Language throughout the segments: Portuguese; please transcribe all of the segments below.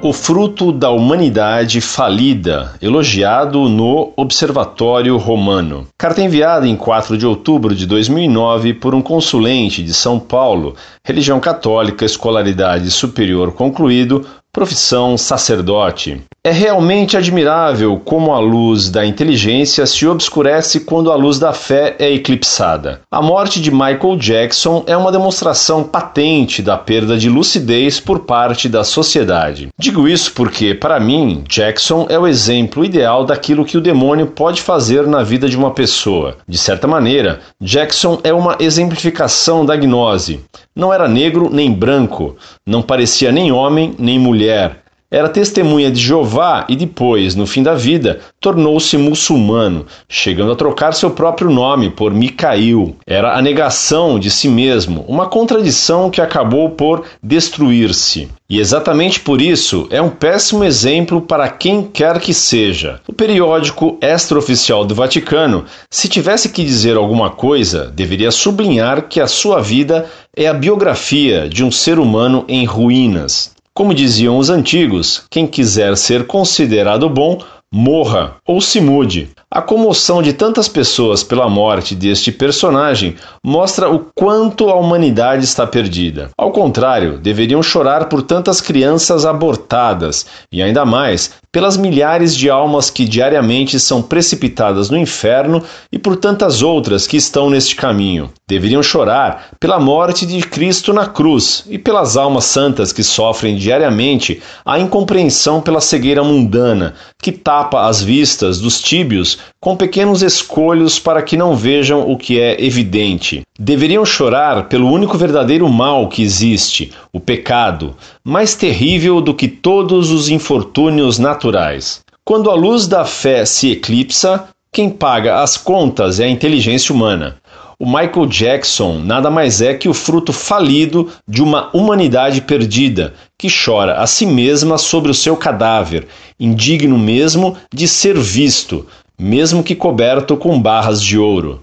O fruto da humanidade falida, elogiado no Observatório Romano. Carta enviada em 4 de outubro de 2009 por um consulente de São Paulo, religião católica, escolaridade superior concluído, profissão sacerdote. É realmente admirável como a luz da inteligência se obscurece quando a luz da fé é eclipsada. A morte de Michael Jackson é uma demonstração patente da perda de lucidez por parte da sociedade. Digo isso porque, para mim, Jackson é o exemplo ideal daquilo que o demônio pode fazer na vida de uma pessoa. De certa maneira, Jackson é uma exemplificação da gnose. Não era negro nem branco, não parecia nem homem nem mulher era testemunha de Jeová e depois, no fim da vida, tornou-se muçulmano, chegando a trocar seu próprio nome por Micail. Era a negação de si mesmo, uma contradição que acabou por destruir-se. E exatamente por isso é um péssimo exemplo para quem quer que seja. O periódico extraoficial do Vaticano, se tivesse que dizer alguma coisa, deveria sublinhar que a sua vida é a biografia de um ser humano em ruínas. Como diziam os antigos, quem quiser ser considerado bom, morra ou se mude. A comoção de tantas pessoas pela morte deste personagem mostra o quanto a humanidade está perdida. Ao contrário, deveriam chorar por tantas crianças abortadas e ainda mais pelas milhares de almas que diariamente são precipitadas no inferno e por tantas outras que estão neste caminho. Deveriam chorar pela morte de Cristo na cruz e pelas almas santas que sofrem diariamente a incompreensão pela cegueira mundana que tapa as vistas dos tíbios com pequenos escolhos para que não vejam o que é evidente. Deveriam chorar pelo único verdadeiro mal que existe, o pecado, mais terrível do que todos os infortúnios naturais. Quando a luz da fé se eclipsa, quem paga as contas é a inteligência humana. O Michael Jackson nada mais é que o fruto falido de uma humanidade perdida, que chora a si mesma sobre o seu cadáver, indigno mesmo de ser visto, mesmo que coberto com barras de ouro.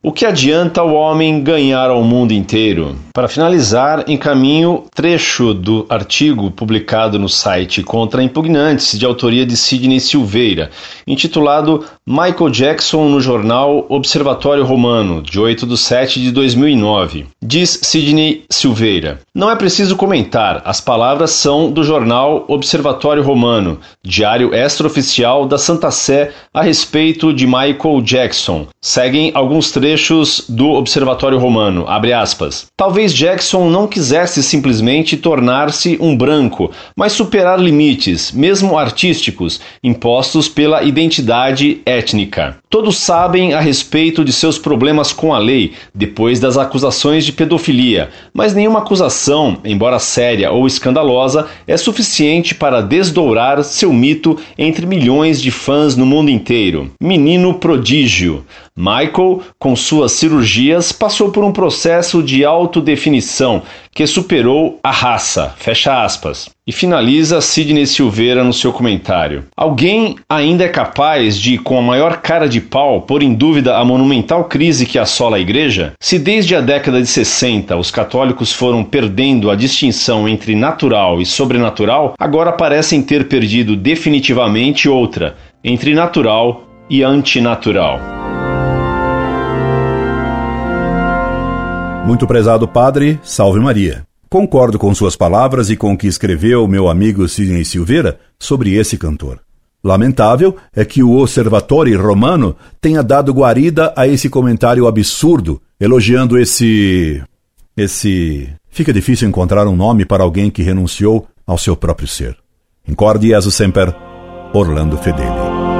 O que adianta o homem ganhar ao mundo inteiro? Para finalizar, encaminho trecho do artigo publicado no site Contra Impugnantes, de autoria de Sidney Silveira, intitulado Michael Jackson no jornal Observatório Romano, de 8 de 7 de 2009. Diz Sidney Silveira: Não é preciso comentar, as palavras são do jornal Observatório Romano, diário extraoficial da Santa Sé a respeito de Michael Jackson. Seguem alguns trechos do Observatório Romano, Talvez Jackson não quisesse simplesmente tornar-se um branco, mas superar limites, mesmo artísticos, impostos pela identidade étnica. Todos sabem a respeito de seus problemas com a lei depois das acusações de pedofilia, mas nenhuma acusação, embora séria ou escandalosa, é suficiente para desdourar seu mito entre milhões de fãs no mundo inteiro. Menino prodígio. Michael, com suas cirurgias, passou por um processo de autodefinição que superou a raça. Fecha aspas. E finaliza Sidney Silveira no seu comentário. Alguém ainda é capaz de, com a maior cara de pau, pôr em dúvida a monumental crise que assola a igreja? Se desde a década de 60 os católicos foram perdendo a distinção entre natural e sobrenatural, agora parecem ter perdido definitivamente outra, entre natural e antinatural. Muito prezado padre, salve Maria. Concordo com suas palavras e com o que escreveu meu amigo Sidney Silveira sobre esse cantor. Lamentável é que o Observatório Romano tenha dado guarida a esse comentário absurdo, elogiando esse. esse. Fica difícil encontrar um nome para alguém que renunciou ao seu próprio ser. Incorde Jesus Semper, Orlando Fedeli.